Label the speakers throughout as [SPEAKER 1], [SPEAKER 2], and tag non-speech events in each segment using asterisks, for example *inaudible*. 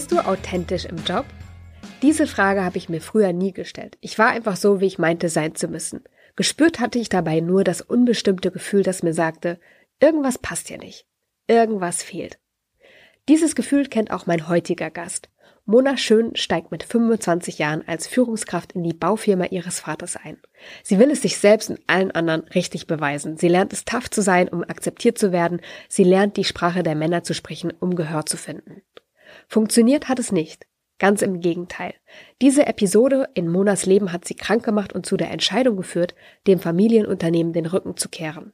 [SPEAKER 1] Bist du authentisch im Job? Diese Frage habe ich mir früher nie gestellt. Ich war einfach so, wie ich meinte sein zu müssen. Gespürt hatte ich dabei nur das unbestimmte Gefühl, das mir sagte, irgendwas passt hier nicht. Irgendwas fehlt. Dieses Gefühl kennt auch mein heutiger Gast. Mona Schön steigt mit 25 Jahren als Führungskraft in die Baufirma ihres Vaters ein. Sie will es sich selbst und allen anderen richtig beweisen. Sie lernt es tough zu sein, um akzeptiert zu werden. Sie lernt die Sprache der Männer zu sprechen, um Gehör zu finden. Funktioniert hat es nicht. Ganz im Gegenteil. Diese Episode in Monas Leben hat sie krank gemacht und zu der Entscheidung geführt, dem Familienunternehmen den Rücken zu kehren.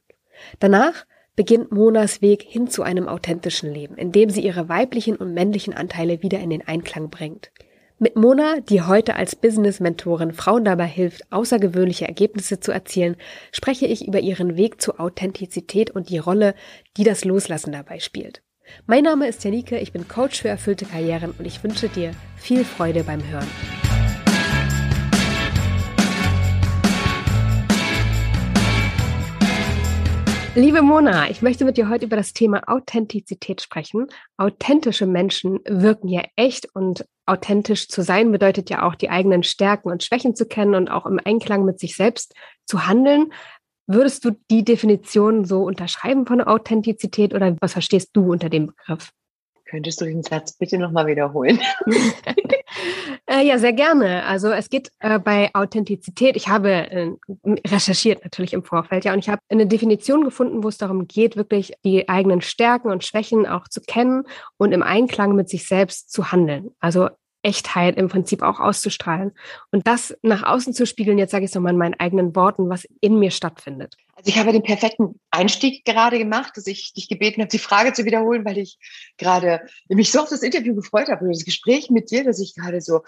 [SPEAKER 1] Danach beginnt Monas Weg hin zu einem authentischen Leben, in dem sie ihre weiblichen und männlichen Anteile wieder in den Einklang bringt. Mit Mona, die heute als Business-Mentorin Frauen dabei hilft, außergewöhnliche Ergebnisse zu erzielen, spreche ich über ihren Weg zur Authentizität und die Rolle, die das Loslassen dabei spielt. Mein Name ist Janike, ich bin Coach für erfüllte Karrieren und ich wünsche dir viel Freude beim Hören. Liebe Mona, ich möchte mit dir heute über das Thema Authentizität sprechen. Authentische Menschen wirken ja echt und authentisch zu sein bedeutet ja auch die eigenen Stärken und Schwächen zu kennen und auch im Einklang mit sich selbst zu handeln. Würdest du die Definition so unterschreiben von Authentizität oder was verstehst du unter dem Begriff?
[SPEAKER 2] Könntest du den Satz bitte nochmal wiederholen? *laughs* *laughs*
[SPEAKER 1] äh, ja, sehr gerne. Also es geht äh, bei Authentizität, ich habe äh, recherchiert natürlich im Vorfeld, ja, und ich habe eine Definition gefunden, wo es darum geht, wirklich die eigenen Stärken und Schwächen auch zu kennen und im Einklang mit sich selbst zu handeln. Also Echtheit im Prinzip auch auszustrahlen und das nach außen zu spiegeln, jetzt sage ich es nochmal in meinen eigenen Worten, was in mir stattfindet.
[SPEAKER 2] Also ich habe den perfekten Einstieg gerade gemacht, dass ich dich gebeten habe, die Frage zu wiederholen, weil ich gerade mich so auf das Interview gefreut habe, das Gespräch mit dir, dass ich gerade so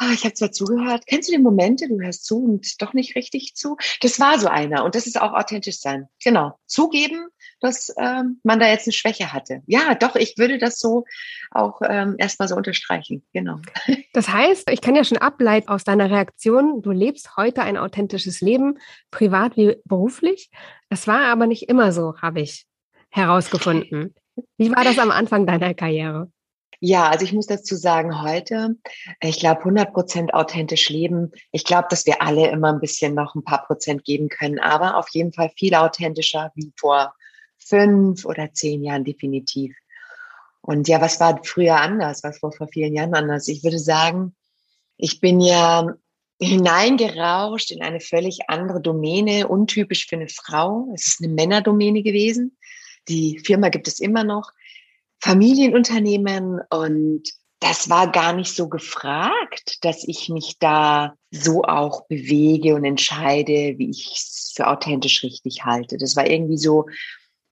[SPEAKER 2] ah, ich habe zwar zugehört, kennst du die Momente, du hörst zu und doch nicht richtig zu? Das war so einer und das ist auch authentisch sein. Genau, zugeben, dass ähm, man da jetzt eine Schwäche hatte. Ja, doch, ich würde das so auch ähm, erstmal so unterstreichen. Genau. *laughs*
[SPEAKER 1] Das heißt, ich kann ja schon ableiten aus deiner Reaktion, du lebst heute ein authentisches Leben, privat wie beruflich. Das war aber nicht immer so, habe ich herausgefunden. Wie war das am Anfang deiner Karriere?
[SPEAKER 2] Ja, also ich muss dazu sagen, heute, ich glaube, 100 Prozent authentisch leben. Ich glaube, dass wir alle immer ein bisschen noch ein paar Prozent geben können, aber auf jeden Fall viel authentischer wie vor fünf oder zehn Jahren definitiv. Und ja, was war früher anders? Was war vor vielen Jahren anders? Ich würde sagen, ich bin ja hineingerauscht in eine völlig andere Domäne, untypisch für eine Frau. Es ist eine Männerdomäne gewesen. Die Firma gibt es immer noch. Familienunternehmen und das war gar nicht so gefragt, dass ich mich da so auch bewege und entscheide, wie ich es für authentisch richtig halte. Das war irgendwie so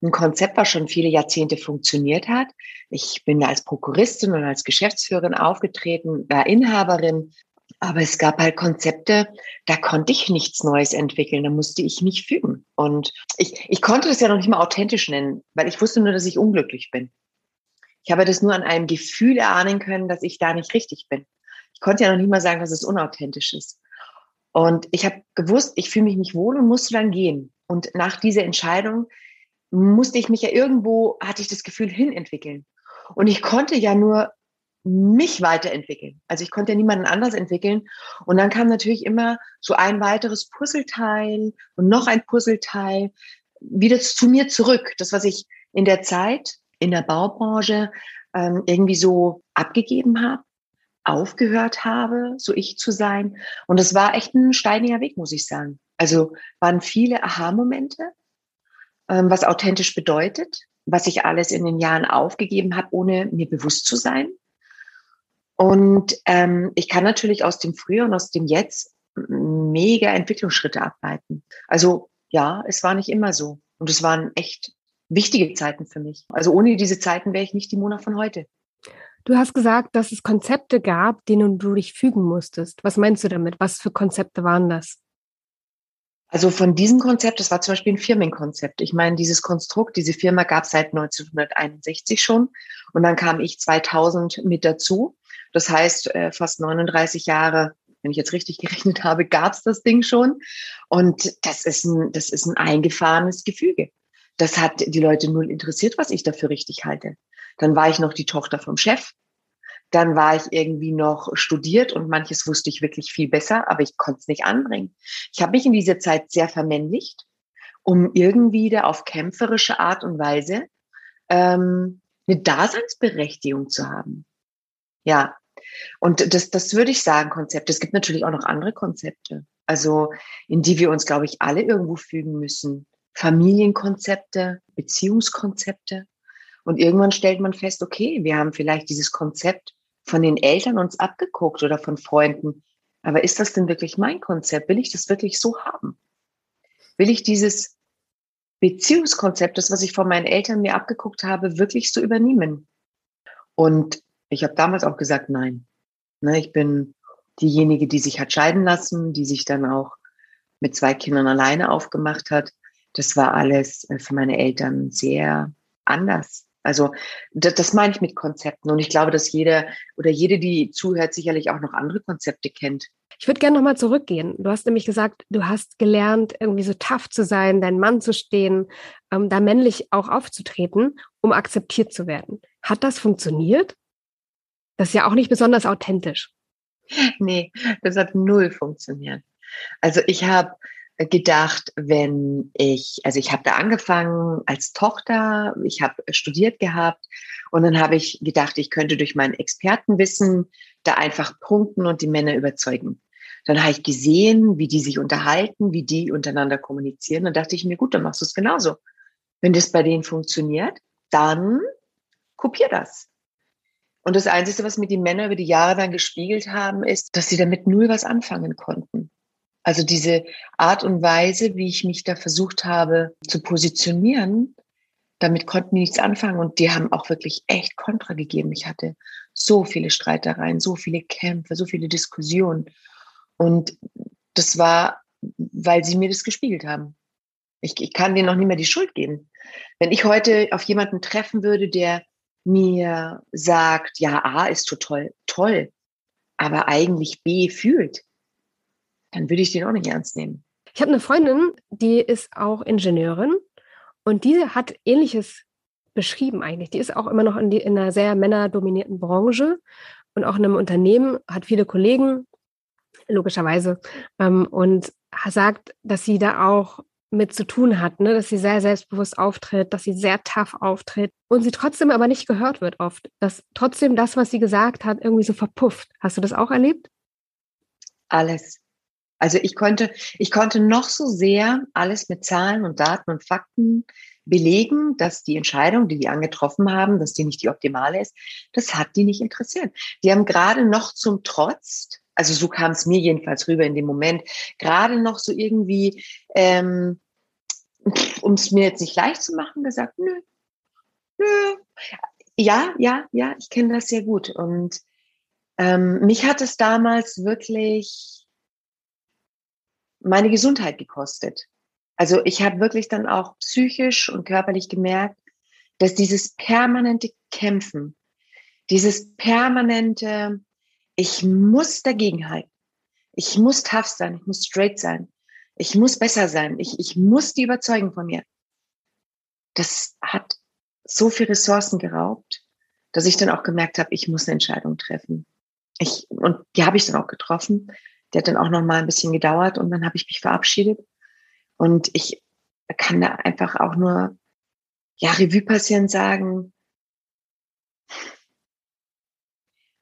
[SPEAKER 2] ein Konzept, was schon viele Jahrzehnte funktioniert hat. Ich bin da als Prokuristin und als Geschäftsführerin aufgetreten, war Inhaberin. Aber es gab halt Konzepte, da konnte ich nichts Neues entwickeln, da musste ich mich fügen. Und ich, ich konnte das ja noch nicht mal authentisch nennen, weil ich wusste nur, dass ich unglücklich bin. Ich habe das nur an einem Gefühl erahnen können, dass ich da nicht richtig bin. Ich konnte ja noch nicht mal sagen, dass es unauthentisch ist. Und ich habe gewusst, ich fühle mich nicht wohl und musste dann gehen. Und nach dieser Entscheidung musste ich mich ja irgendwo, hatte ich das Gefühl, hinentwickeln. Und ich konnte ja nur mich weiterentwickeln. Also ich konnte ja niemanden anders entwickeln. Und dann kam natürlich immer so ein weiteres Puzzleteil und noch ein Puzzleteil wieder zu mir zurück. Das, was ich in der Zeit in der Baubranche ähm, irgendwie so abgegeben habe, aufgehört habe, so ich zu sein. Und es war echt ein steiniger Weg, muss ich sagen. Also waren viele Aha-Momente, ähm, was authentisch bedeutet, was ich alles in den Jahren aufgegeben habe, ohne mir bewusst zu sein. Und ähm, ich kann natürlich aus dem Früher und aus dem Jetzt mega Entwicklungsschritte ableiten. Also ja, es war nicht immer so. Und es waren echt wichtige Zeiten für mich. Also ohne diese Zeiten wäre ich nicht die Mona von heute.
[SPEAKER 1] Du hast gesagt, dass es Konzepte gab, denen du dich fügen musstest. Was meinst du damit? Was für Konzepte waren das?
[SPEAKER 2] Also von diesem Konzept, das war zum Beispiel ein Firmenkonzept. Ich meine, dieses Konstrukt, diese Firma gab es seit 1961 schon und dann kam ich 2000 mit dazu. Das heißt, äh, fast 39 Jahre, wenn ich jetzt richtig *laughs* gerechnet habe, gab es das Ding schon. Und das ist ein, das ist ein eingefahrenes Gefüge. Das hat die Leute null interessiert, was ich dafür richtig halte. Dann war ich noch die Tochter vom Chef. Dann war ich irgendwie noch studiert und manches wusste ich wirklich viel besser, aber ich konnte es nicht anbringen. Ich habe mich in dieser Zeit sehr vermännlicht, um irgendwie da auf kämpferische Art und Weise ähm, eine Daseinsberechtigung zu haben. Ja, und das, das würde ich sagen, Konzepte. Es gibt natürlich auch noch andere Konzepte, also in die wir uns, glaube ich, alle irgendwo fügen müssen. Familienkonzepte, Beziehungskonzepte. Und irgendwann stellt man fest, okay, wir haben vielleicht dieses Konzept von den Eltern uns abgeguckt oder von Freunden. Aber ist das denn wirklich mein Konzept? Will ich das wirklich so haben? Will ich dieses Beziehungskonzept, das, was ich von meinen Eltern mir abgeguckt habe, wirklich so übernehmen? Und ich habe damals auch gesagt, nein. Ne, ich bin diejenige, die sich hat scheiden lassen, die sich dann auch mit zwei Kindern alleine aufgemacht hat. Das war alles äh, für meine Eltern sehr anders. Also das, das meine ich mit Konzepten. Und ich glaube, dass jeder oder jede, die zuhört, sicherlich auch noch andere Konzepte kennt.
[SPEAKER 1] Ich würde gerne nochmal zurückgehen. Du hast nämlich gesagt, du hast gelernt, irgendwie so tough zu sein, dein Mann zu stehen, ähm, da männlich auch aufzutreten, um akzeptiert zu werden. Hat das funktioniert? Das ist ja auch nicht besonders authentisch.
[SPEAKER 2] Nee, das hat null funktioniert. Also ich habe gedacht, wenn ich, also ich habe da angefangen als Tochter, ich habe studiert gehabt und dann habe ich gedacht, ich könnte durch mein Expertenwissen da einfach punkten und die Männer überzeugen. Dann habe ich gesehen, wie die sich unterhalten, wie die untereinander kommunizieren. Dann dachte ich mir, gut, dann machst du es genauso. Wenn das bei denen funktioniert, dann kopier das. Und das Einzige, was mir die Männer über die Jahre dann gespiegelt haben, ist, dass sie damit null was anfangen konnten. Also diese Art und Weise, wie ich mich da versucht habe zu positionieren, damit konnten die nichts anfangen und die haben auch wirklich echt Kontra gegeben. Ich hatte so viele Streitereien, so viele Kämpfe, so viele Diskussionen. Und das war, weil sie mir das gespiegelt haben. Ich, ich kann denen noch nicht mehr die Schuld geben. Wenn ich heute auf jemanden treffen würde, der mir sagt, ja, A ist total toll, aber eigentlich B fühlt, dann würde ich den auch nicht ernst nehmen.
[SPEAKER 1] Ich habe eine Freundin, die ist auch Ingenieurin und die hat ähnliches beschrieben eigentlich. Die ist auch immer noch in, die, in einer sehr männerdominierten Branche und auch in einem Unternehmen, hat viele Kollegen, logischerweise, ähm, und sagt, dass sie da auch mit zu tun hat, ne? dass sie sehr selbstbewusst auftritt, dass sie sehr tough auftritt und sie trotzdem aber nicht gehört wird oft, dass trotzdem das, was sie gesagt hat, irgendwie so verpufft. Hast du das auch erlebt?
[SPEAKER 2] Alles. Also ich konnte, ich konnte noch so sehr alles mit Zahlen und Daten und Fakten belegen, dass die Entscheidung, die die angetroffen haben, dass die nicht die optimale ist, das hat die nicht interessiert. Die haben gerade noch zum Trotz, also so kam es mir jedenfalls rüber in dem Moment, gerade noch so irgendwie, ähm, um es mir jetzt nicht leicht zu machen, gesagt, nö, nö. Ja, ja, ja, ich kenne das sehr gut. Und ähm, mich hat es damals wirklich meine Gesundheit gekostet. Also ich habe wirklich dann auch psychisch und körperlich gemerkt, dass dieses permanente Kämpfen, dieses permanente, ich muss dagegenhalten, ich muss tough sein, ich muss straight sein, ich muss besser sein, ich, ich muss die überzeugen von mir. Das hat so viel Ressourcen geraubt, dass ich dann auch gemerkt habe, ich muss eine Entscheidung treffen. Ich, und die habe ich dann auch getroffen. Der hat dann auch noch mal ein bisschen gedauert und dann habe ich mich verabschiedet. Und ich kann da einfach auch nur, ja, Revue passieren sagen,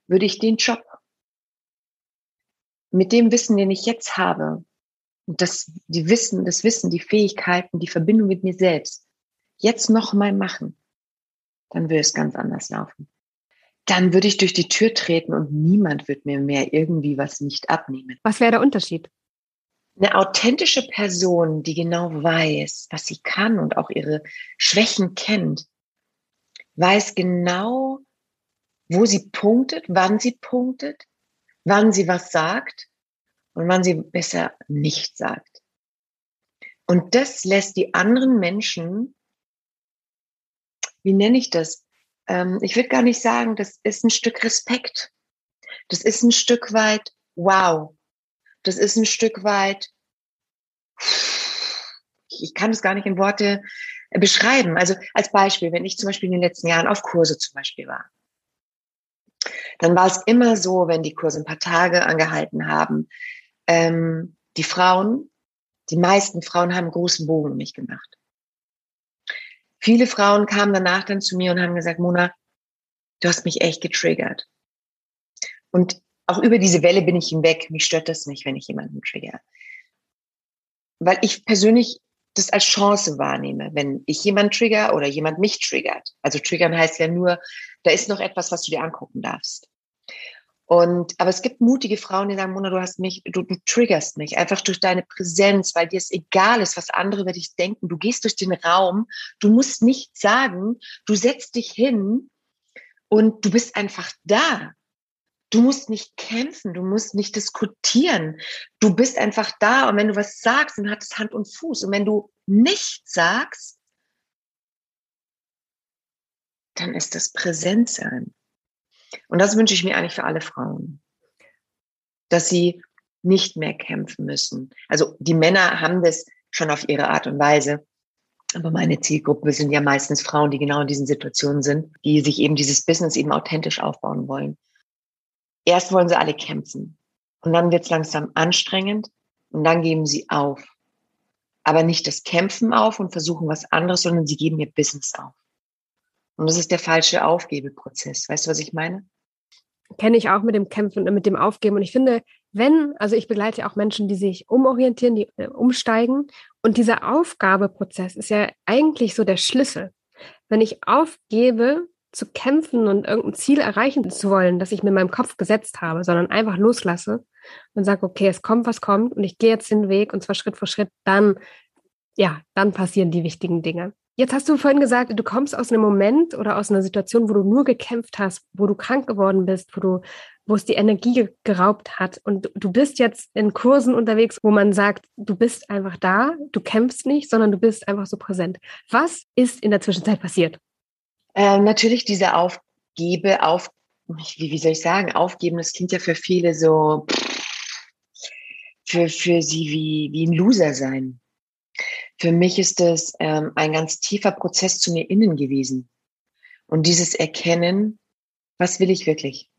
[SPEAKER 2] würde ich den Job mit dem Wissen, den ich jetzt habe, und das, die Wissen, das Wissen, die Fähigkeiten, die Verbindung mit mir selbst, jetzt noch mal machen, dann würde es ganz anders laufen dann würde ich durch die Tür treten und niemand wird mir mehr irgendwie was nicht abnehmen.
[SPEAKER 1] Was wäre der Unterschied?
[SPEAKER 2] Eine authentische Person, die genau weiß, was sie kann und auch ihre Schwächen kennt, weiß genau, wo sie punktet, wann sie punktet, wann sie was sagt und wann sie besser nicht sagt. Und das lässt die anderen Menschen, wie nenne ich das, ähm, ich würde gar nicht sagen, das ist ein Stück Respekt. Das ist ein Stück weit wow. Das ist ein Stück weit, ich kann das gar nicht in Worte äh, beschreiben. Also als Beispiel, wenn ich zum Beispiel in den letzten Jahren auf Kurse zum Beispiel war, dann war es immer so, wenn die Kurse ein paar Tage angehalten haben, ähm, die Frauen, die meisten Frauen haben großen Bogen um mich gemacht. Viele Frauen kamen danach dann zu mir und haben gesagt, Mona, du hast mich echt getriggert. Und auch über diese Welle bin ich hinweg. Mich stört das nicht, wenn ich jemanden trigger. Weil ich persönlich das als Chance wahrnehme, wenn ich jemanden trigger oder jemand mich triggert. Also triggern heißt ja nur, da ist noch etwas, was du dir angucken darfst. Und, aber es gibt mutige Frauen, die sagen, Mona, du hast mich, du, du triggerst mich einfach durch deine Präsenz, weil dir es egal ist, was andere über dich denken. Du gehst durch den Raum, du musst nichts sagen, du setzt dich hin und du bist einfach da. Du musst nicht kämpfen, du musst nicht diskutieren. Du bist einfach da und wenn du was sagst, dann hat es Hand und Fuß. Und wenn du nichts sagst, dann ist das Präsentsein. Und das wünsche ich mir eigentlich für alle Frauen, dass sie nicht mehr kämpfen müssen. Also die Männer haben das schon auf ihre Art und Weise. Aber meine Zielgruppe sind ja meistens Frauen, die genau in diesen Situationen sind, die sich eben dieses Business eben authentisch aufbauen wollen. Erst wollen sie alle kämpfen und dann wird es langsam anstrengend und dann geben sie auf. Aber nicht das Kämpfen auf und versuchen was anderes, sondern sie geben ihr Business auf. Und das ist der falsche Aufgebeprozess. Weißt du, was ich meine?
[SPEAKER 1] Kenne ich auch mit dem Kämpfen und mit dem Aufgeben. Und ich finde, wenn, also ich begleite auch Menschen, die sich umorientieren, die äh, umsteigen. Und dieser Aufgabeprozess ist ja eigentlich so der Schlüssel. Wenn ich aufgebe, zu kämpfen und irgendein Ziel erreichen zu wollen, das ich mir in meinem Kopf gesetzt habe, sondern einfach loslasse und sage, okay, es kommt, was kommt und ich gehe jetzt den Weg und zwar Schritt für Schritt, dann, ja, dann passieren die wichtigen Dinge. Jetzt hast du vorhin gesagt, du kommst aus einem Moment oder aus einer Situation, wo du nur gekämpft hast, wo du krank geworden bist, wo du, wo es die Energie geraubt hat. Und du bist jetzt in Kursen unterwegs, wo man sagt, du bist einfach da, du kämpfst nicht, sondern du bist einfach so präsent. Was ist in der Zwischenzeit passiert?
[SPEAKER 2] Äh, natürlich diese Aufgebe, auf, wie, wie soll ich sagen, aufgeben, das klingt ja für viele so, für, für sie wie, wie ein Loser sein. Für mich ist es ähm, ein ganz tiefer Prozess zu mir innen gewesen. Und dieses Erkennen, was will ich wirklich?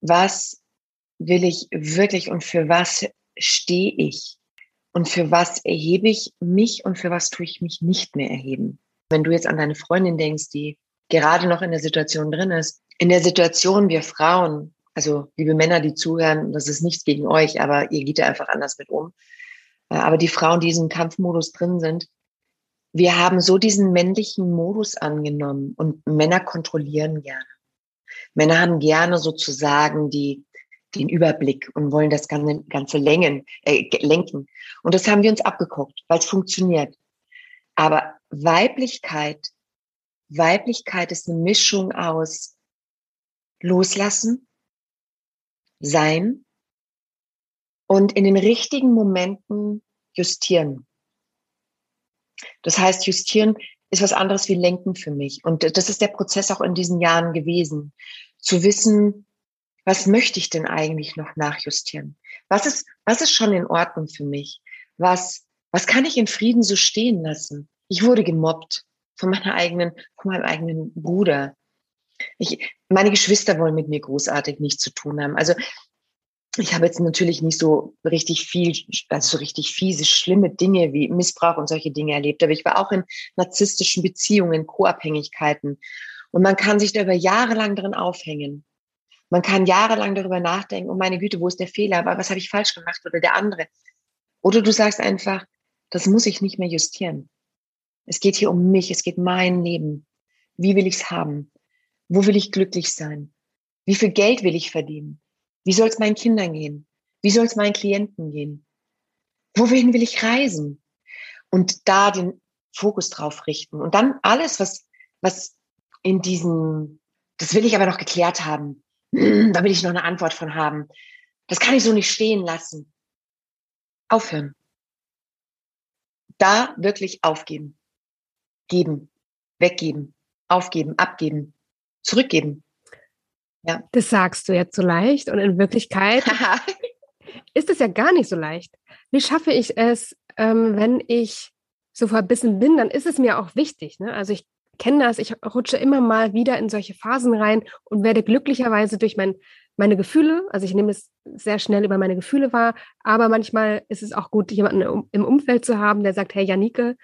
[SPEAKER 2] Was will ich wirklich und für was stehe ich? Und für was erhebe ich mich und für was tue ich mich nicht mehr erheben? Wenn du jetzt an deine Freundin denkst, die gerade noch in der Situation drin ist, in der Situation wir Frauen, also liebe Männer, die zuhören, das ist nichts gegen euch, aber ihr geht da einfach anders mit um. Aber die Frauen, die in diesem Kampfmodus drin sind, wir haben so diesen männlichen Modus angenommen und Männer kontrollieren gerne. Männer haben gerne sozusagen die, den Überblick und wollen das ganze, ganze Längen, äh, lenken. Und das haben wir uns abgeguckt, weil es funktioniert. Aber Weiblichkeit, Weiblichkeit ist eine Mischung aus Loslassen, Sein und in den richtigen Momenten justieren. Das heißt, justieren ist was anderes wie lenken für mich. Und das ist der Prozess auch in diesen Jahren gewesen. Zu wissen, was möchte ich denn eigentlich noch nachjustieren? Was ist, was ist schon in Ordnung für mich? Was, was kann ich in Frieden so stehen lassen? Ich wurde gemobbt von meiner eigenen, von meinem eigenen Bruder. Ich, meine Geschwister wollen mit mir großartig nichts zu tun haben. Also ich habe jetzt natürlich nicht so richtig viel, also so richtig fiese, schlimme Dinge wie Missbrauch und solche Dinge erlebt, aber ich war auch in narzisstischen Beziehungen, Co-Abhängigkeiten. Und man kann sich da über Jahre lang drin aufhängen. Man kann jahrelang darüber nachdenken, oh meine Güte, wo ist der Fehler? Aber was habe ich falsch gemacht oder der andere? Oder du sagst einfach, das muss ich nicht mehr justieren. Es geht hier um mich, es geht mein Leben. Wie will ich es haben? Wo will ich glücklich sein? Wie viel Geld will ich verdienen? Wie soll es meinen Kindern gehen? Wie soll es meinen Klienten gehen? Wohin will ich reisen? Und da den Fokus drauf richten. Und dann alles, was, was in diesen, das will ich aber noch geklärt haben. *clears throat* Da will ich noch eine Antwort von haben. Das kann ich so nicht stehen lassen. Aufhören. Da wirklich aufgeben. Geben. Weggeben. Aufgeben. Abgeben. Zurückgeben.
[SPEAKER 1] Ja. Das sagst du jetzt so leicht und in Wirklichkeit *laughs* ist es ja gar nicht so leicht. Wie schaffe ich es, ähm, wenn ich so verbissen bin, dann ist es mir auch wichtig. Ne? Also ich kenne das, ich rutsche immer mal wieder in solche Phasen rein und werde glücklicherweise durch mein, meine Gefühle, also ich nehme es sehr schnell über meine Gefühle wahr, aber manchmal ist es auch gut, jemanden im Umfeld zu haben, der sagt, hey Janike,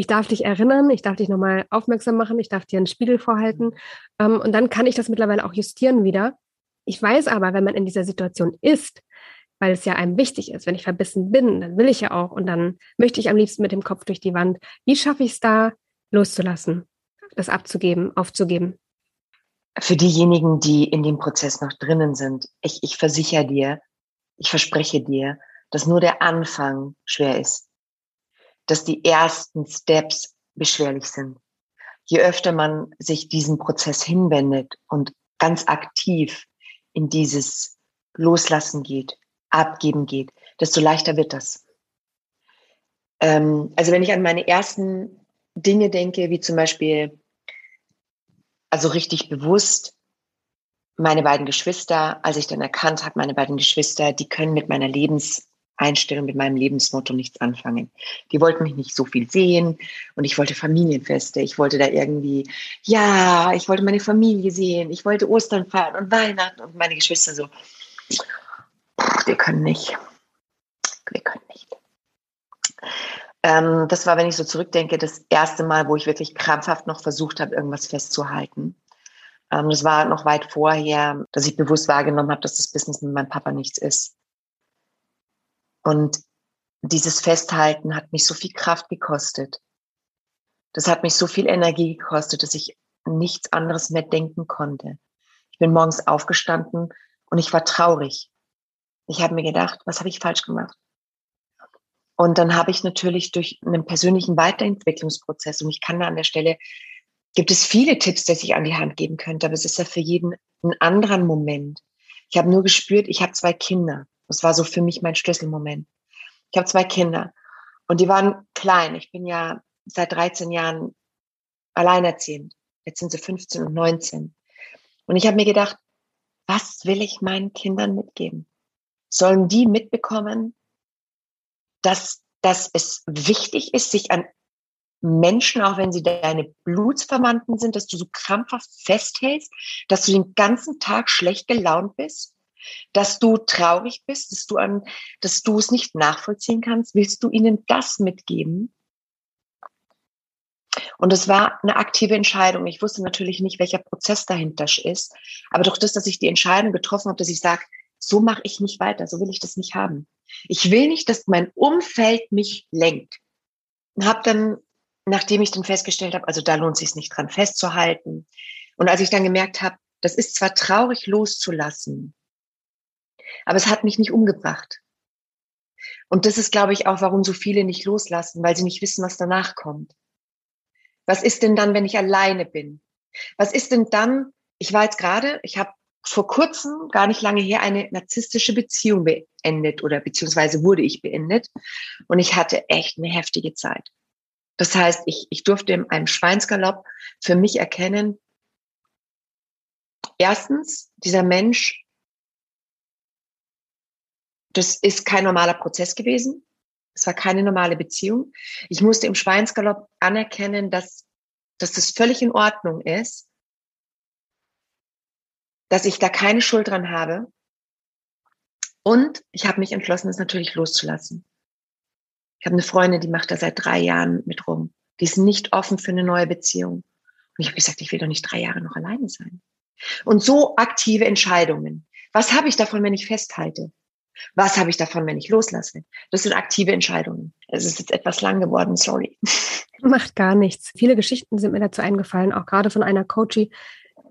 [SPEAKER 1] ich darf dich erinnern, ich darf dich nochmal aufmerksam machen, ich darf dir einen Spiegel vorhalten ähm, und dann kann ich das mittlerweile auch justieren wieder. Ich weiß aber, wenn man in dieser Situation ist, weil es ja einem wichtig ist, wenn ich verbissen bin, dann will ich ja auch und dann möchte ich am liebsten mit dem Kopf durch die Wand. Wie schaffe ich es da, loszulassen, das abzugeben, aufzugeben?
[SPEAKER 2] Für diejenigen, die in dem Prozess noch drinnen sind, ich, ich versichere dir, ich verspreche dir, dass nur der Anfang schwer ist, dass die ersten Steps beschwerlich sind. Je öfter man sich diesen Prozess hinwendet und ganz aktiv in dieses Loslassen geht, abgeben geht, desto leichter wird das. Ähm, also wenn ich an meine ersten Dinge denke, wie zum Beispiel, also richtig bewusst, meine beiden Geschwister, als ich dann erkannt habe, meine beiden Geschwister, die können mit meiner Lebenseinstellung, mit meinem Lebensmotto nichts anfangen. Die wollten mich nicht so viel sehen und ich wollte Familienfeste. Ich wollte da irgendwie, ja, ich wollte meine Familie sehen. Ich wollte Ostern feiern und Weihnachten und meine Geschwister so, wir können nicht. Wir können nicht. Ähm, das war, wenn ich so zurückdenke, das erste Mal, wo ich wirklich krampfhaft noch versucht habe, irgendwas festzuhalten. Ähm, das war noch weit vorher, dass ich bewusst wahrgenommen habe, dass das Business mit meinem Papa nichts ist. Und dieses Festhalten hat mich so viel Kraft gekostet. Das hat mich so viel Energie gekostet, dass ich nichts anderes mehr denken konnte. Ich bin morgens aufgestanden und ich war traurig. Ich habe mir gedacht, was habe ich falsch gemacht? Und dann habe ich natürlich durch einen persönlichen Weiterentwicklungsprozess, und ich kann da an der Stelle, gibt es viele Tipps, die ich an die Hand geben könnte, aber es ist ja für jeden ein anderer Moment. Ich habe nur gespürt, ich habe zwei Kinder. Das war so für mich mein Schlüsselmoment. Ich habe zwei Kinder und die waren klein. Ich bin ja seit 13 Jahren alleinerziehend. Jetzt sind sie 15 und 19. Und ich habe mir gedacht, was will ich meinen Kindern mitgeben? Sollen die mitbekommen, dass, dass es wichtig ist, sich an Menschen, auch wenn sie deine Blutsverwandten sind, dass du so krampfhaft festhältst, dass du den ganzen Tag schlecht gelaunt bist, dass du traurig bist, dass du an, dass du es nicht nachvollziehen kannst, willst du ihnen das mitgeben? Und es war eine aktive Entscheidung. Ich wusste natürlich nicht, welcher Prozess dahinter ist, aber durch das, dass ich die Entscheidung getroffen habe, dass ich sage, so mache ich nicht weiter, so will ich das nicht haben. Ich will nicht, dass mein Umfeld mich lenkt. Und habe dann, nachdem ich dann festgestellt habe, also da lohnt es sich nicht dran festzuhalten. Und als ich dann gemerkt habe, das ist zwar traurig loszulassen, aber es hat mich nicht umgebracht. Und das ist, glaube ich, auch, warum so viele nicht loslassen, weil sie nicht wissen, was danach kommt. Was ist denn dann, wenn ich alleine bin? Was ist denn dann? Ich war jetzt gerade, ich habe vor kurzem, gar nicht lange her, eine narzisstische Beziehung beendet oder beziehungsweise wurde ich beendet. Und ich hatte echt eine heftige Zeit. Das heißt, ich, ich durfte in einem Schweinsgalopp für mich erkennen, erstens, dieser Mensch, das ist kein normaler Prozess gewesen. Es war keine normale Beziehung. Ich musste im Schweinsgalopp anerkennen, dass, dass das völlig in Ordnung ist, dass ich da keine Schuld dran habe. Und ich habe mich entschlossen, es natürlich loszulassen. Ich habe eine Freundin, die macht da seit drei Jahren mit rum. Die ist nicht offen für eine neue Beziehung. Und ich habe gesagt, ich will doch nicht drei Jahre noch alleine sein. Und so aktive Entscheidungen. Was habe ich davon, wenn ich festhalte? Was habe ich davon, wenn ich loslasse? Das sind aktive Entscheidungen. Es ist jetzt etwas lang geworden, sorry. *laughs*
[SPEAKER 1] Macht gar nichts. Viele Geschichten sind mir dazu eingefallen, auch gerade von einer Coachie,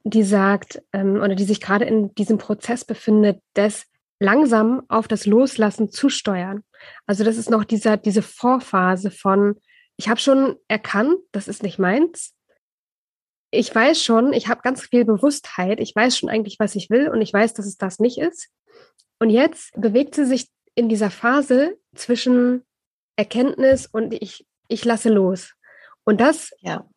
[SPEAKER 1] die sagt ähm, oder die sich gerade in diesem Prozess befindet, des langsam auf das Loslassen zu steuern. Also das ist noch dieser, diese Vorphase von, ich habe schon erkannt, das ist nicht meins. Ich weiß schon, ich habe ganz viel Bewusstheit, ich weiß schon eigentlich, was ich will und ich weiß, dass es das nicht ist. Und jetzt bewegt sie sich in dieser Phase zwischen Erkenntnis und ich, ich lasse los. Und das ja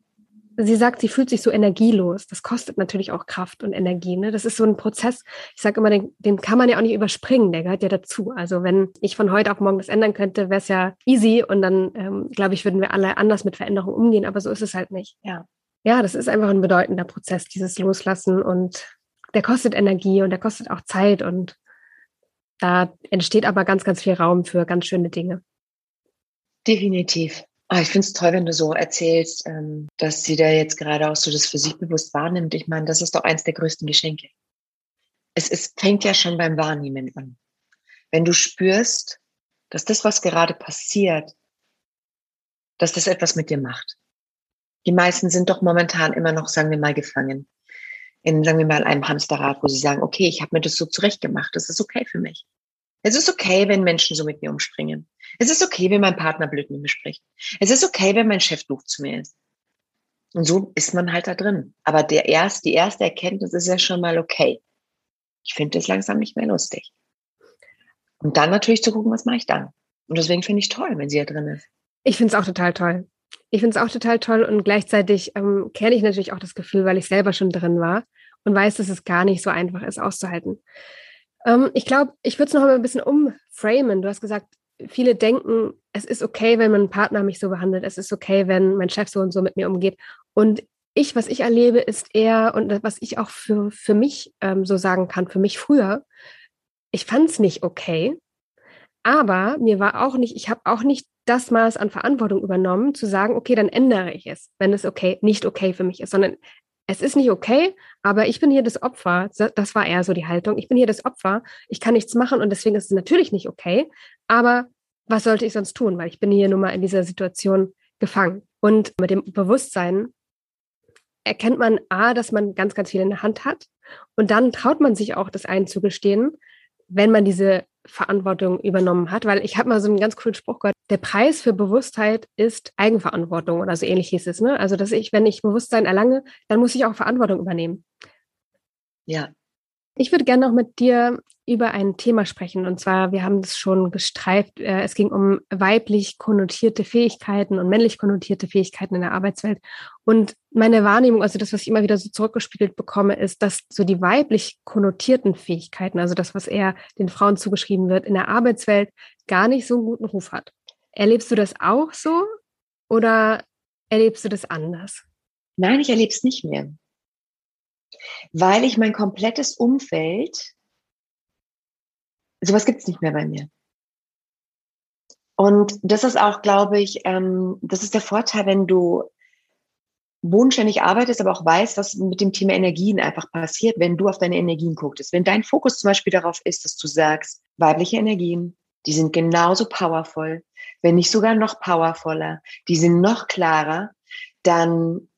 [SPEAKER 1] sie sagt, sie fühlt sich so energielos. Das kostet natürlich auch Kraft und Energie. Ne? Das ist so ein Prozess, ich sage immer, den, den kann man ja auch nicht überspringen, der gehört ja dazu. Also wenn ich von heute auf morgen das ändern könnte, wäre es ja easy und dann, ähm, glaube ich, würden wir alle anders mit Veränderungen umgehen, aber so ist es halt nicht.
[SPEAKER 2] Ja.
[SPEAKER 1] ja, das ist einfach ein bedeutender Prozess, dieses Loslassen und der kostet Energie und der kostet auch Zeit und da entsteht aber ganz, ganz viel Raum für ganz schöne Dinge.
[SPEAKER 2] Definitiv. Ah, ich finde es toll, wenn du so erzählst, ähm, dass sie da jetzt gerade auch so das für sich bewusst wahrnimmt. Ich meine, das ist doch eins der größten Geschenke. Es, es fängt ja schon beim Wahrnehmen an. Wenn du spürst, dass das, was gerade passiert, dass das etwas mit dir macht. Die meisten sind doch momentan immer noch, sagen wir mal, gefangen. In, sagen wir mal, einem Hamsterrad, wo sie sagen, okay, ich habe mir das so zurechtgemacht, das ist okay für mich. Es ist okay, wenn Menschen so mit mir umspringen. Es ist okay, wenn mein Partner blöd mit mir spricht. Es ist okay, wenn mein Chef doof zu mir ist. Und so ist man halt da drin. Aber der erst, die erste Erkenntnis ist ja schon mal okay. Ich finde das langsam nicht mehr lustig. Und dann natürlich zu gucken, was mache ich dann? Und deswegen finde ich toll, wenn sie da drin ist.
[SPEAKER 1] Ich finde es auch total toll. Ich finde es auch total toll und gleichzeitig ähm, kenne ich natürlich auch das Gefühl, weil ich selber schon drin war und weiß, dass es gar nicht so einfach ist auszuhalten. Ähm, ich glaube, ich würde es noch mal ein bisschen umframen. Du hast gesagt, viele denken, es ist okay, wenn mein Partner mich so behandelt. Es ist okay, wenn mein Chef so und so mit mir umgeht. Und ich, was ich erlebe, ist eher, und was ich auch für, für mich ähm, so sagen kann, für mich früher, ich fand es nicht okay. Aber mir war auch nicht, ich habe auch nicht das Maß an Verantwortung übernommen, zu sagen, okay, dann ändere ich es, wenn es okay, nicht okay für mich ist, sondern es ist nicht okay, aber ich bin hier das Opfer. Das war eher so die Haltung. Ich bin hier das Opfer. Ich kann nichts machen und deswegen ist es natürlich nicht okay. Aber was sollte ich sonst tun? Weil ich bin hier nun mal in dieser Situation gefangen. Und mit dem Bewusstsein erkennt man A, dass man ganz, ganz viel in der Hand hat. Und dann traut man sich auch, das einzugestehen, wenn man diese Verantwortung übernommen hat, weil ich habe mal so einen ganz coolen Spruch gehört. Der Preis für Bewusstheit ist Eigenverantwortung oder so ähnlich hieß es. Ne? Also, dass ich, wenn ich Bewusstsein erlange, dann muss ich auch Verantwortung übernehmen.
[SPEAKER 2] Ja,
[SPEAKER 1] ich würde gerne noch mit dir über ein Thema sprechen. Und zwar, wir haben das schon gestreift. Äh, es ging um weiblich konnotierte Fähigkeiten und männlich konnotierte Fähigkeiten in der Arbeitswelt. Und meine Wahrnehmung, also das, was ich immer wieder so zurückgespiegelt bekomme, ist, dass so die weiblich konnotierten Fähigkeiten, also das, was eher den Frauen zugeschrieben wird, in der Arbeitswelt gar nicht so einen guten Ruf hat. Erlebst du das auch so oder erlebst du das anders?
[SPEAKER 2] Nein, ich erlebe es nicht mehr weil ich mein komplettes Umfeld, sowas gibt es nicht mehr bei mir. Und das ist auch, glaube ich, ähm, das ist der Vorteil, wenn du bodenständig arbeitest, aber auch weißt, was mit dem Thema Energien einfach passiert, wenn du auf deine Energien guckst. Wenn dein Fokus zum Beispiel darauf ist, dass du sagst, weibliche Energien, die sind genauso powerful, wenn nicht sogar noch powervoller, die sind noch klarer, dann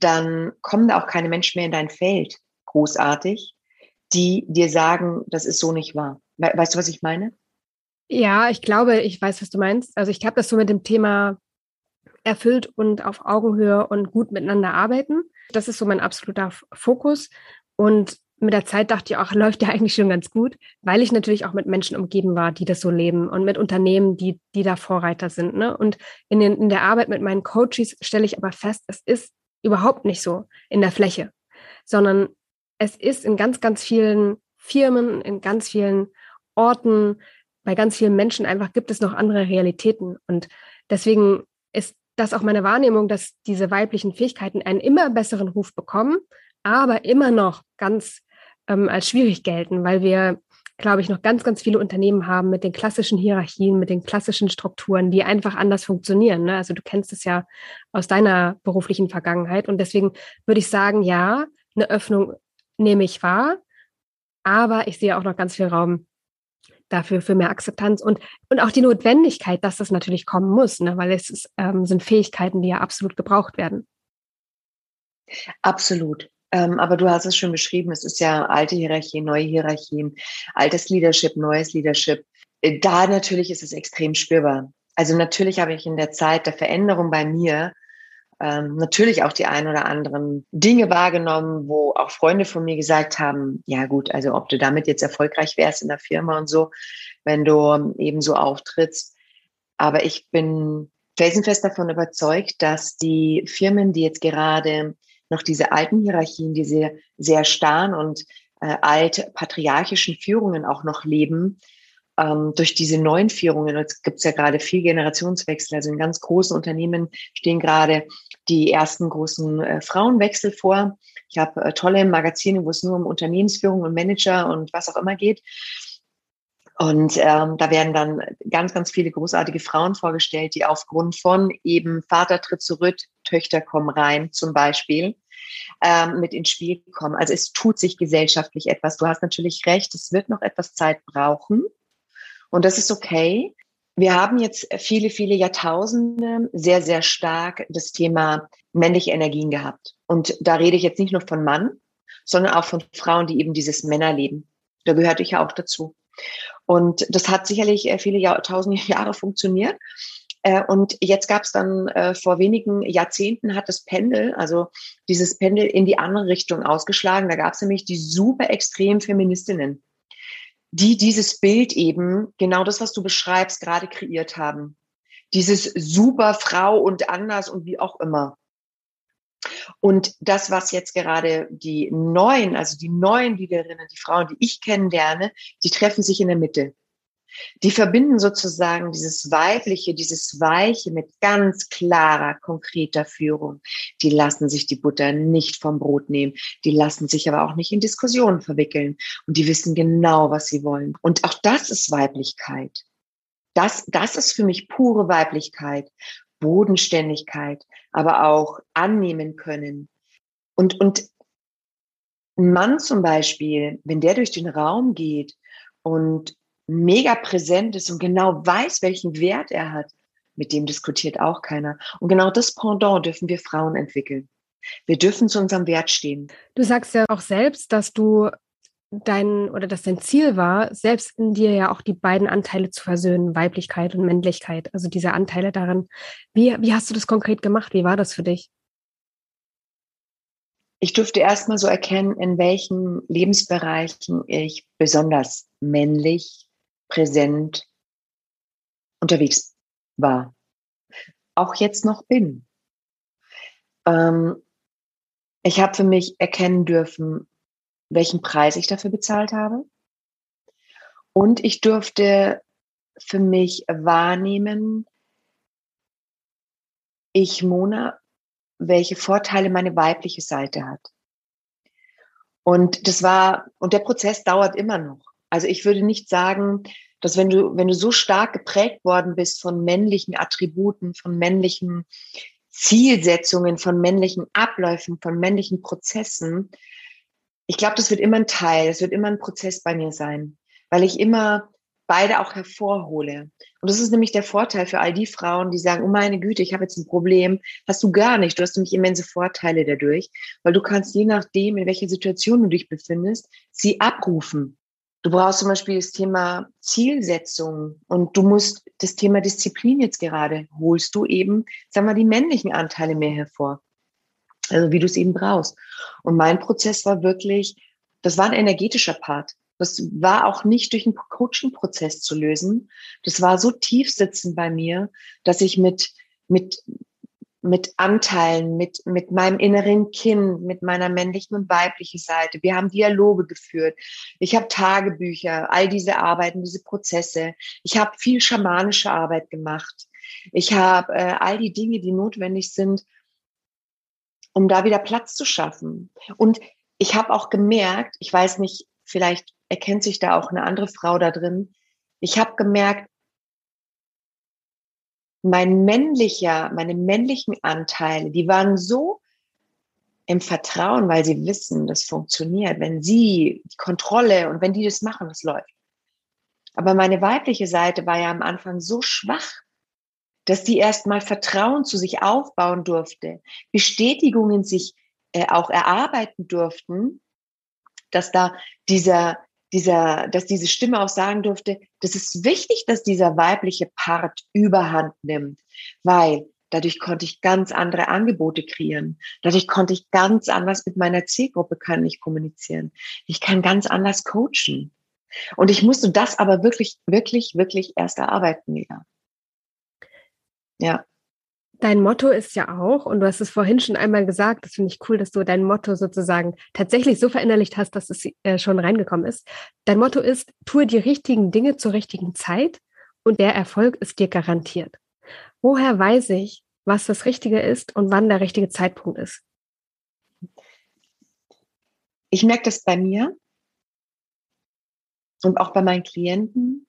[SPEAKER 2] dann kommen da auch keine Menschen mehr in dein Feld, großartig, die dir sagen, das ist so nicht wahr. Weißt du, was ich meine?
[SPEAKER 1] Ja, ich glaube, ich weiß, was du meinst. Also ich habe das so mit dem Thema erfüllt und auf Augenhöhe und gut miteinander arbeiten. Das ist so mein absoluter Fokus. Und mit der Zeit dachte ich auch, *laughs* läuft ja eigentlich schon ganz gut, weil ich natürlich auch mit Menschen umgeben war, die das so leben und mit Unternehmen, die, die da Vorreiter sind. Ne? Und in, den, in der Arbeit mit meinen Coaches stelle ich aber fest, es ist überhaupt nicht so in der Fläche, sondern es ist in ganz, ganz vielen Firmen, in ganz vielen Orten, bei ganz vielen Menschen einfach gibt es noch andere Realitäten. Und deswegen ist das auch meine Wahrnehmung, dass diese weiblichen Fähigkeiten einen immer besseren Ruf bekommen, aber immer noch ganz ähm, als schwierig gelten, weil wir glaube ich, noch ganz, ganz viele Unternehmen haben mit den klassischen Hierarchien, mit den klassischen Strukturen, die einfach anders funktionieren. Ne? Also du kennst es ja aus deiner beruflichen Vergangenheit. Und deswegen würde ich sagen, ja, eine Öffnung nehme ich wahr, aber ich sehe auch noch ganz viel Raum dafür für mehr Akzeptanz und, und auch die Notwendigkeit, dass das natürlich kommen muss, ne? weil es ist, ähm, sind Fähigkeiten, die ja absolut gebraucht werden.
[SPEAKER 2] Absolut. Ähm, aber du hast es schon beschrieben, es ist ja alte Hierarchien, neue Hierarchien, altes Leadership, neues Leadership. Äh, da natürlich ist es extrem spürbar. Also natürlich habe ich in der Zeit der Veränderung bei mir ähm, natürlich auch die ein oder anderen Dinge wahrgenommen, wo auch Freunde von mir gesagt haben, ja gut, also ob du damit jetzt erfolgreich wärst in der Firma und so, wenn du ähm, eben so auftrittst. Aber ich bin felsenfest davon überzeugt, dass die Firmen, die jetzt gerade noch diese alten Hierarchien, diese sehr starren und äh, alt patriarchischen Führungen auch noch leben, ähm, durch diese neuen Führungen, jetzt gibt ja gerade viel Generationswechsel, also in ganz großen Unternehmen stehen gerade die ersten großen äh, Frauenwechsel vor. Ich habe äh, tolle Magazine, wo es nur um Unternehmensführung und Manager und was auch immer geht. Und ähm, da werden dann ganz, ganz viele großartige Frauen vorgestellt, die aufgrund von eben Vater tritt zurück, Töchter kommen rein zum Beispiel, ähm, mit ins Spiel kommen. Also es tut sich gesellschaftlich etwas. Du hast natürlich recht, es wird noch etwas Zeit brauchen. Und das ist okay. Wir haben jetzt viele, viele Jahrtausende sehr, sehr stark das Thema männliche Energien gehabt. Und da rede ich jetzt nicht nur von Mann, sondern auch von Frauen, die eben dieses Männerleben. Da gehörte ich ja auch dazu. Und das hat sicherlich äh, viele Jahrtausende *laughs* Jahre funktioniert. Äh, und jetzt gab es dann äh, vor wenigen Jahrzehnten hat das Pendel, also dieses Pendel in die andere Richtung ausgeschlagen. Da gab es nämlich die super extrem Feministinnen die dieses Bild eben, genau das, was du beschreibst, gerade kreiert haben. Dieses super Frau und anders und wie auch immer. Und das, was jetzt gerade die neuen, also die neuen Leaderinnen, die Frauen, die ich kennenlerne, die treffen sich in der Mitte. Die verbinden sozusagen dieses Weibliche, dieses Weiche mit ganz klarer, konkreter Führung. Die lassen sich die Butter nicht vom Brot nehmen. Die lassen sich aber auch nicht in Diskussionen verwickeln. Und die wissen genau, was sie wollen. Und auch das ist Weiblichkeit. Das, das ist für mich pure Weiblichkeit. Bodenständigkeit, aber auch annehmen können. Und, und ein Mann zum Beispiel, wenn der durch den Raum geht und mega präsent ist und genau weiß, welchen Wert er hat, mit dem diskutiert auch keiner. Und genau das Pendant dürfen wir Frauen entwickeln. Wir dürfen zu unserem Wert stehen.
[SPEAKER 1] Du sagst ja auch selbst, dass du dein oder dass dein Ziel war, selbst in dir ja auch die beiden Anteile zu versöhnen, Weiblichkeit und Männlichkeit, also diese Anteile darin. Wie, wie hast du das konkret gemacht? Wie war das für dich?
[SPEAKER 2] Ich durfte erstmal so erkennen, in welchen Lebensbereichen ich besonders männlich präsent unterwegs war. Auch jetzt noch bin. Ähm, ich habe für mich erkennen dürfen, welchen Preis ich dafür bezahlt habe. Und ich durfte für mich wahrnehmen, ich, Mona, welche Vorteile meine weibliche Seite hat. Und das war, und der Prozess dauert immer noch. Also ich würde nicht sagen, dass wenn du, wenn du so stark geprägt worden bist von männlichen Attributen, von männlichen Zielsetzungen, von männlichen Abläufen, von männlichen Prozessen, ich glaube, das wird immer ein Teil, es wird immer ein Prozess bei mir sein, weil ich immer beide auch hervorhole. Und das ist nämlich der Vorteil für all die Frauen, die sagen, oh meine Güte, ich habe jetzt ein Problem. Hast du gar nicht. Du hast nämlich immense Vorteile dadurch, weil du kannst je nachdem, in welcher Situation du dich befindest, sie abrufen. Du brauchst zum Beispiel das Thema Zielsetzung und du musst das Thema Disziplin jetzt gerade, holst du eben, sag mal, die männlichen Anteile mehr hervor. Also wie du es eben brauchst. Und mein Prozess war wirklich, das war ein energetischer Part. Das war auch nicht durch einen Coaching-Prozess zu lösen. Das war so tief sitzend bei mir, dass ich mit, mit mit Anteilen, mit, mit meinem inneren Kind, mit meiner männlichen und weiblichen Seite. Wir haben Dialoge geführt. Ich habe Tagebücher, all diese Arbeiten, diese Prozesse. Ich habe viel schamanische Arbeit gemacht. Ich habe äh, all die Dinge, die notwendig sind, um da wieder Platz zu schaffen. Und ich habe auch gemerkt, ich weiß nicht, vielleicht erkennt sich da auch eine andere Frau da drin. Ich habe gemerkt, mein männlicher, meine männlichen Anteile, die waren so im Vertrauen, weil sie wissen, das funktioniert. Wenn sie die Kontrolle und wenn die das machen, das läuft. Aber meine weibliche Seite war ja am Anfang so schwach, dass die erst mal Vertrauen zu sich aufbauen durfte, Bestätigungen sich äh, auch erarbeiten durften, dass da dieser dieser, dass diese Stimme auch sagen durfte, das ist wichtig, dass dieser weibliche Part Überhand nimmt, weil dadurch konnte ich ganz andere Angebote kreieren. Dadurch konnte ich ganz anders mit meiner Zielgruppe kann ich kommunizieren. Ich kann ganz anders coachen. Und ich musste das aber wirklich, wirklich, wirklich erst erarbeiten wieder.
[SPEAKER 1] Ja. Dein Motto ist ja auch, und du hast es vorhin schon einmal gesagt, das finde ich cool, dass du dein Motto sozusagen tatsächlich so verinnerlicht hast, dass es äh, schon reingekommen ist. Dein Motto ist, tue die richtigen Dinge zur richtigen Zeit und der Erfolg ist dir garantiert. Woher weiß ich, was das Richtige ist und wann der richtige Zeitpunkt ist?
[SPEAKER 2] Ich merke das bei mir und auch bei meinen Klienten,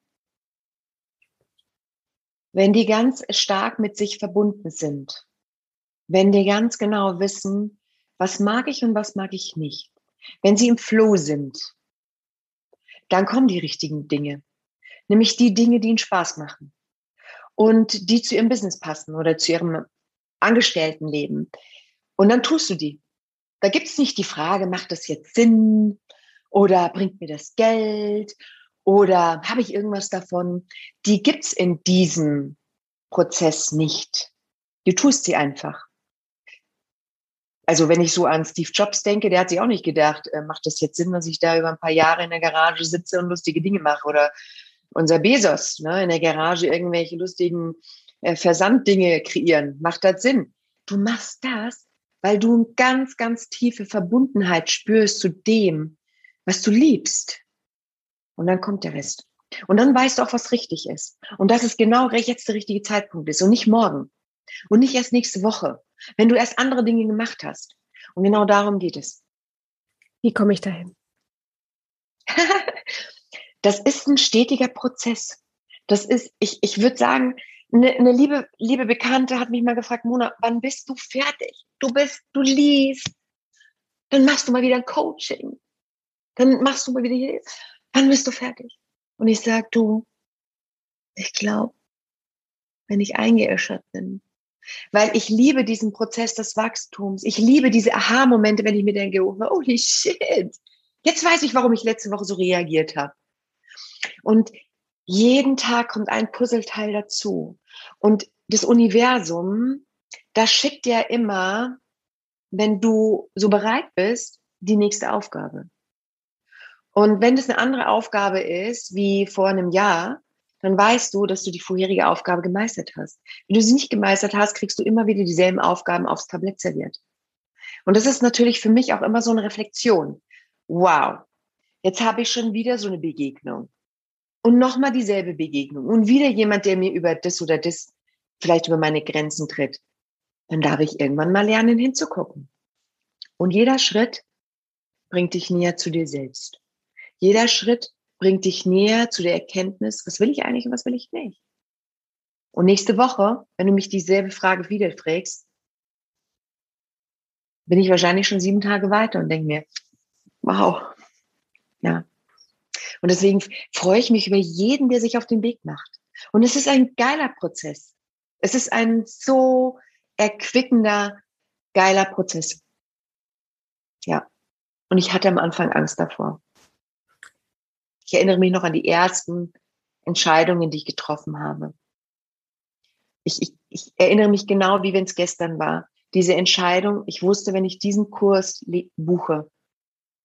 [SPEAKER 2] wenn die ganz stark mit sich verbunden sind, wenn die ganz genau wissen, was mag ich und was mag ich nicht, wenn sie im Flow sind, dann kommen die richtigen Dinge, nämlich die Dinge, die ihnen Spaß machen und die zu ihrem Business passen oder zu ihrem Angestelltenleben. Und dann tust du die. Da gibt es nicht die Frage, macht das jetzt Sinn oder bringt mir das Geld oder habe ich irgendwas davon? Die gibt's in diesem Prozess nicht. Du tust sie einfach. Also wenn ich so an Steve Jobs denke, der hat sich auch nicht gedacht, äh, macht das jetzt Sinn, dass ich da über ein paar Jahre in der Garage sitze und lustige Dinge mache? Oder unser Bezos ne, in der Garage irgendwelche lustigen äh, Versanddinge kreieren. Macht das Sinn? Du machst das, weil du eine ganz, ganz tiefe Verbundenheit spürst zu dem, was du liebst. Und dann kommt der Rest. Und dann weißt du auch, was richtig ist. Und dass es genau jetzt der richtige Zeitpunkt ist und nicht morgen. Und nicht erst nächste Woche, wenn du erst andere Dinge gemacht hast. Und genau darum geht es.
[SPEAKER 1] Wie komme ich dahin? *laughs*
[SPEAKER 2] das ist ein stetiger Prozess. Das ist, ich, ich würde sagen, eine, eine liebe, liebe Bekannte hat mich mal gefragt, Mona, wann bist du fertig? Du bist, du liest. Dann machst du mal wieder ein Coaching. Dann machst du mal wieder hier. Wann bist du fertig? Und ich sag, du, ich glaube, wenn ich eingeäschert bin, weil ich liebe diesen Prozess des Wachstums. Ich liebe diese Aha-Momente, wenn ich mir denke, oh, holy shit, jetzt weiß ich, warum ich letzte Woche so reagiert habe. Und jeden Tag kommt ein Puzzleteil dazu. Und das Universum, das schickt ja immer, wenn du so bereit bist, die nächste Aufgabe. Und wenn das eine andere Aufgabe ist, wie vor einem Jahr, dann weißt du, dass du die vorherige Aufgabe gemeistert hast. Wenn du sie nicht gemeistert hast, kriegst du immer wieder dieselben Aufgaben aufs Tablett serviert. Und das ist natürlich für mich auch immer so eine Reflexion. Wow, jetzt habe ich schon wieder so eine Begegnung und nochmal dieselbe Begegnung und wieder jemand, der mir über das oder das vielleicht über meine Grenzen tritt, dann darf ich irgendwann mal lernen hinzugucken. Und jeder Schritt bringt dich näher zu dir selbst. Jeder Schritt bringt dich näher zu der Erkenntnis, was will ich eigentlich und was will ich nicht. Und nächste Woche, wenn du mich dieselbe Frage wieder fragst, bin ich wahrscheinlich schon sieben Tage weiter und denke mir, wow, ja, und deswegen freue ich mich über jeden, der sich auf den Weg macht. Und es ist ein geiler Prozess. Es ist ein so erquickender, geiler Prozess. Ja. Und ich hatte am Anfang Angst davor. Ich erinnere mich noch an die ersten Entscheidungen, die ich getroffen habe. Ich, ich, ich erinnere mich genau, wie wenn es gestern war. Diese Entscheidung, ich wusste, wenn ich diesen Kurs buche,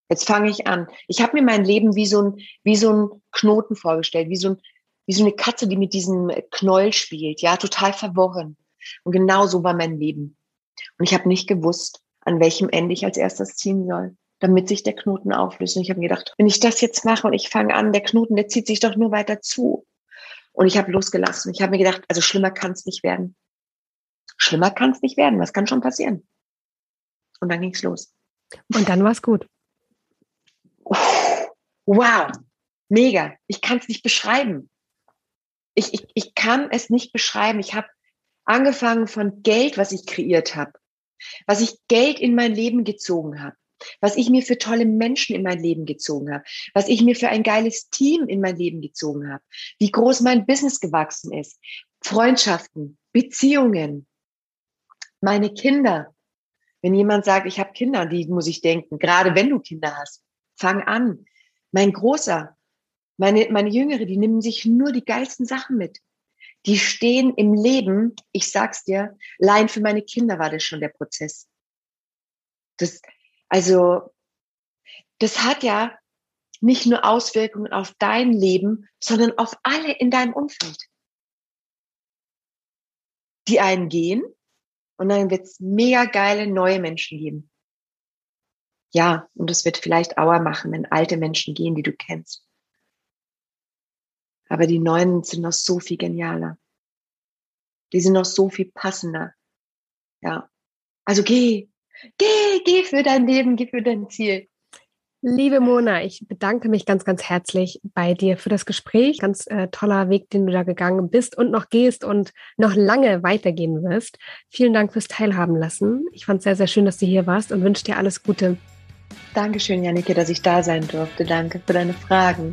[SPEAKER 2] Jetzt fange ich an. Ich habe mir mein Leben wie so ein, wie so ein Knoten vorgestellt, wie so, ein, wie so eine Katze, die mit diesem Knoll spielt, ja, total verworren. Und genau so war mein Leben. Und ich habe nicht gewusst, an welchem Ende ich als erstes ziehen soll, damit sich der Knoten auflöst. Und ich habe mir gedacht, wenn ich das jetzt mache und ich fange an, der Knoten, der zieht sich doch nur weiter zu. Und ich habe losgelassen. Ich habe mir gedacht, also schlimmer kann es nicht werden. Schlimmer kann es nicht werden. Was kann schon passieren? Und dann ging's los.
[SPEAKER 1] Und dann war's gut
[SPEAKER 2] wow, mega. Ich kann es nicht beschreiben. Ich, ich, ich kann es nicht beschreiben. Ich habe angefangen von Geld, was ich kreiert habe, was ich Geld in mein Leben gezogen habe, was ich mir für tolle Menschen in mein Leben gezogen habe, was ich mir für ein geiles Team in mein Leben gezogen habe, wie groß mein Business gewachsen ist, Freundschaften, Beziehungen, meine Kinder. Wenn jemand sagt, ich habe Kinder, die muss ich denken, gerade wenn du Kinder hast, fang an. Mein Großer, meine, meine Jüngere, die nehmen sich nur die geilsten Sachen mit. Die stehen im Leben, ich sag's dir, allein für meine Kinder war das schon der Prozess. Das, also, das hat ja nicht nur Auswirkungen auf dein Leben, sondern auf alle in deinem Umfeld. Die einen gehen und dann wird's mega geile neue Menschen geben. Ja, und es wird vielleicht Auer machen, wenn alte Menschen gehen, die du kennst. Aber die Neuen sind noch so viel genialer. Die sind noch so viel passender Ja. Also geh, geh, geh für dein Leben, geh für dein Ziel.
[SPEAKER 1] Liebe Mona, ich bedanke mich ganz, ganz herzlich bei dir für das Gespräch. Ganz äh, toller Weg, den du da gegangen bist und noch gehst und noch lange weitergehen wirst. Vielen Dank fürs Teilhaben lassen. Ich fand es sehr, sehr schön, dass du hier warst und wünsche dir alles Gute.
[SPEAKER 2] Dankeschön, Janike, dass ich da sein durfte. Danke für deine Fragen.